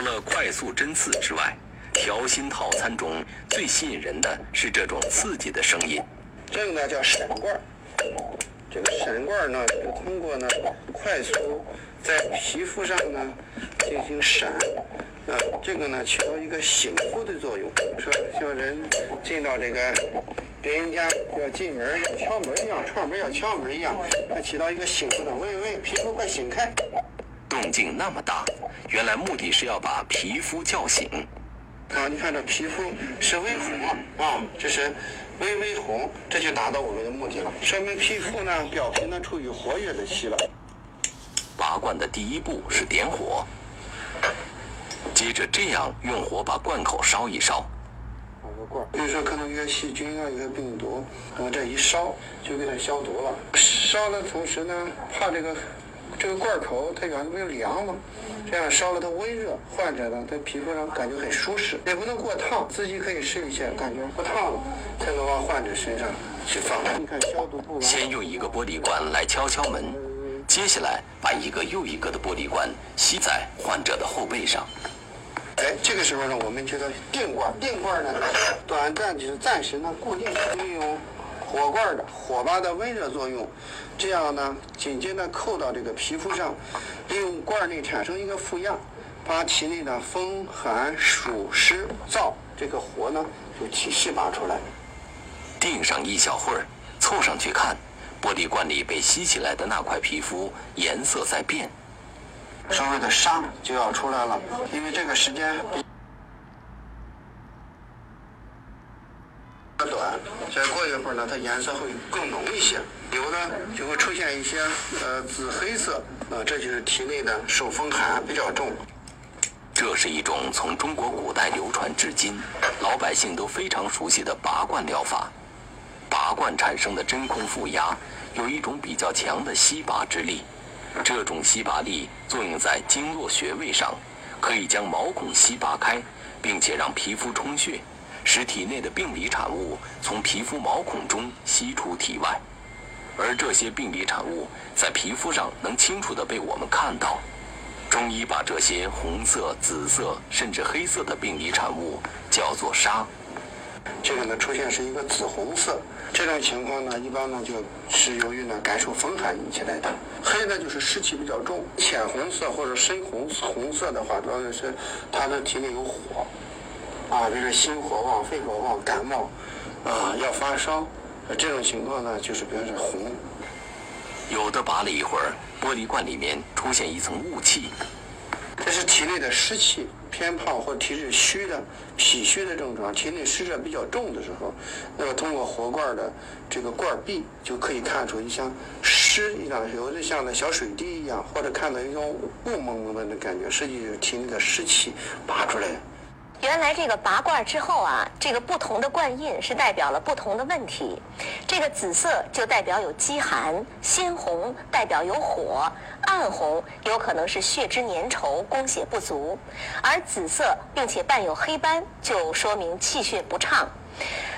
除了快速针刺之外，调心套餐中最吸引人的是这种刺激的声音。这个呢叫闪罐，这个闪罐呢是通过呢快速在皮肤上呢进行闪，啊，这个呢起到一个醒肤的作用，说像人进到这个别人家要进门要敲门一样，串门要敲门一样，它起到一个醒肤的，喂喂，皮肤快醒开。动静那么大，原来目的是要把皮肤叫醒。啊，你看这皮肤是微红啊，这是微微红，这就达到我们的目的了，说明皮肤呢表皮呢处于活跃的期了。拔罐的第一步是点火，接着这样用火把罐口烧一烧。把个罐，比如说可能有些细菌啊，有些病毒，啊，这一烧就给它消毒了。烧的同时呢，怕这个这个罐儿口它原来不是凉吗？这样烧了它温热，患者呢他皮肤上感觉很舒适，也不能过烫，自己可以试一下，感觉不烫了，才能往患者身上去放。你看消毒不完。先用一个玻璃罐来敲敲门，接下来把一个又一个的玻璃罐吸在患者的后背上。哎，这个时候呢，我们觉得定罐，定罐呢，短暂就是暂时呢固定利用火罐的火把的温热作用，这样呢紧接着扣到这个皮肤上，利用罐内产生一个负压，把体内的风寒暑湿燥这个火呢就体释拔出来。定上一小会儿，凑上去看，玻璃罐里被吸起来的那块皮肤颜色在变。稍微的沙就要出来了，因为这个时间比较短，再过一会儿呢，它颜色会更浓一些，有的就会出现一些呃紫黑色，啊、这就是体内的受风寒比较重。这是一种从中国古代流传至今，老百姓都非常熟悉的拔罐疗法。拔罐产生的真空负压有一种比较强的吸拔之力，这种吸拔力作用在经络穴位上，可以将毛孔吸拔开，并且让皮肤充血，使体内的病理产物从皮肤毛孔中吸出体外。而这些病理产物在皮肤上能清楚地被我们看到。中医把这些红色、紫色甚至黑色的病理产物叫做沙。这个呢出现是一个紫红色，这种情况呢一般呢就是由于呢感受风寒引起来的。黑呢就是湿气比较重，浅红色或者深红红色的话，主要是它的体内有火，啊，比如说心火旺、肺火旺、感冒，啊要发烧，呃这种情况呢就是比如说红。有的拔了一会儿，玻璃罐里面出现一层雾气，这是体内的湿气偏胖或体质虚的脾虚的症状，体内湿热比较重的时候，那么通过活罐的这个罐壁就可以看出，你像湿一样，有的像那小水滴一样，或者看到一种雾蒙蒙的感觉，实际就是体内的湿气拔出来的。原来这个拔罐之后啊，这个不同的罐印是代表了不同的问题。这个紫色就代表有积寒，鲜红代表有火，暗红有可能是血脂粘稠、供血不足，而紫色并且伴有黑斑，就说明气血不畅。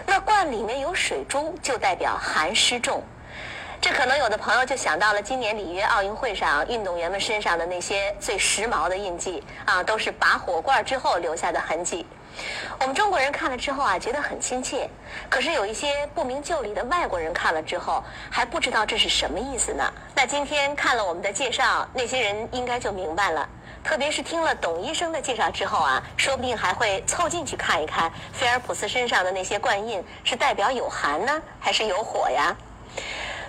那罐里面有水珠，就代表寒湿重。这可能有的朋友就想到了今年里约奥运会上运动员们身上的那些最时髦的印记啊，都是拔火罐之后留下的痕迹。我们中国人看了之后啊，觉得很亲切。可是有一些不明就里的外国人看了之后，还不知道这是什么意思呢。那今天看了我们的介绍，那些人应该就明白了。特别是听了董医生的介绍之后啊，说不定还会凑近去看一看菲尔普斯身上的那些冠印是代表有寒呢，还是有火呀？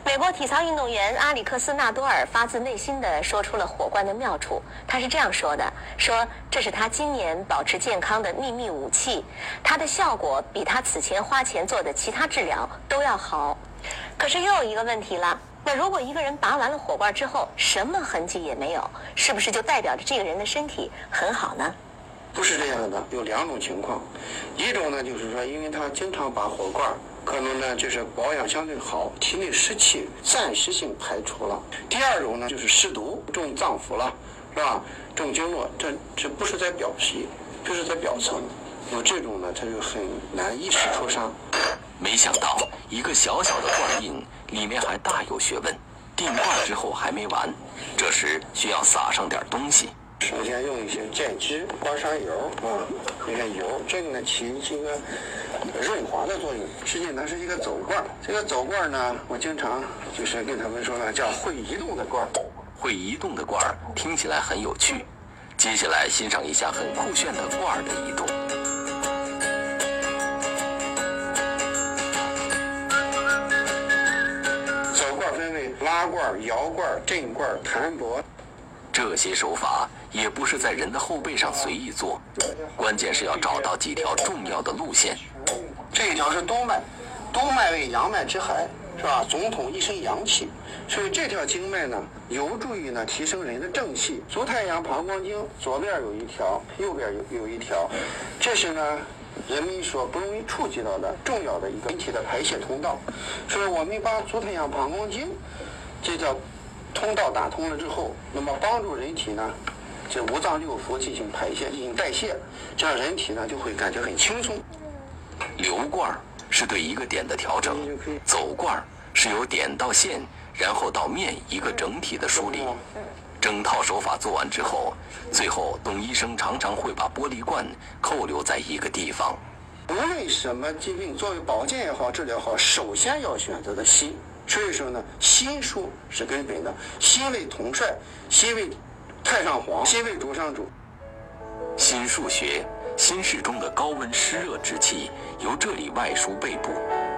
美国体操运动员阿里克斯纳多尔发自内心地说出了火罐的妙处。他是这样说的：“说这是他今年保持健康的秘密武器，它的效果比他此前花钱做的其他治疗都要好。”可是又有一个问题了，那如果一个人拔完了火罐之后，什么痕迹也没有，是不是就代表着这个人的身体很好呢？不是这样的，有两种情况，一种呢就是说，因为他经常拔火罐，可能呢就是保养相对好，体内湿气暂时性排除了；第二种呢就是湿毒中脏腑了，是吧？中经络，这这不是在表皮，就是在表层，有这种呢，它就很难一时出伤。没想到一个小小的罐印里面还大有学问。定罐之后还没完，这时需要撒上点东西。首先用一些钙质、刮痧油啊，你看油，这个呢起这个润滑的作用。实际它是一个走罐，这个走罐呢，我经常就是跟他们说呢，叫会移动的罐。会移动的罐儿听起来很有趣，接下来欣赏一下很酷炫的罐儿的移动。走罐分为拉罐、摇罐、震罐、弹拨。这些手法也不是在人的后背上随意做，关键是要找到几条重要的路线。这条是督脉，督脉为阳脉之海，是吧？总统一身阳气，所以这条经脉呢，有助于呢提升人的正气。足太阳膀胱经左边有一条，右边有有一条，这是呢人们所不容易触及到的重要的一个人体的排泄通道。所以我们把足太阳膀胱经这条通道打通了之后，那么帮助人体呢，这五脏六腑进行排泄、进行代谢，这样人体呢就会感觉很轻松。流罐儿是对一个点的调整，走罐儿是由点到线，然后到面一个整体的梳理。整套手法做完之后，最后董医生常常会把玻璃罐扣留在一个地方。无论什么疾病，作为保健也好、治疗好，首先要选择的心。所以说呢，心术是根本的。心为统帅，心为太上皇，心为主上主。心数学，心室中的高温湿热之气由这里外输背部，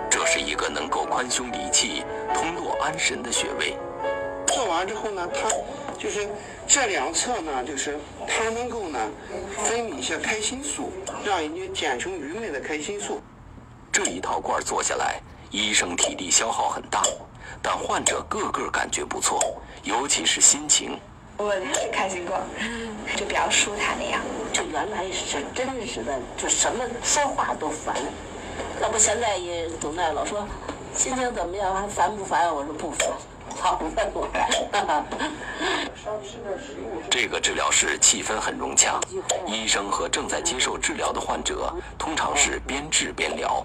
这是一个能够宽胸理气、通络安神的穴位。做完之后呢，它就是这两侧呢，就是它能够呢分泌一些开心素，让人家减轻愚昧的开心素。这一套罐儿做下来，医生体力消耗很大，但患者个个感觉不错，尤其是心情。我就是开心过，就比较舒坦那样。就原来是真实的，就什么说话都烦，要不现在也总在老说心情怎么样，还烦不烦？我说不烦，好问我。这个治疗室气氛很融洽，医生和正在接受治疗的患者通常是边治边聊。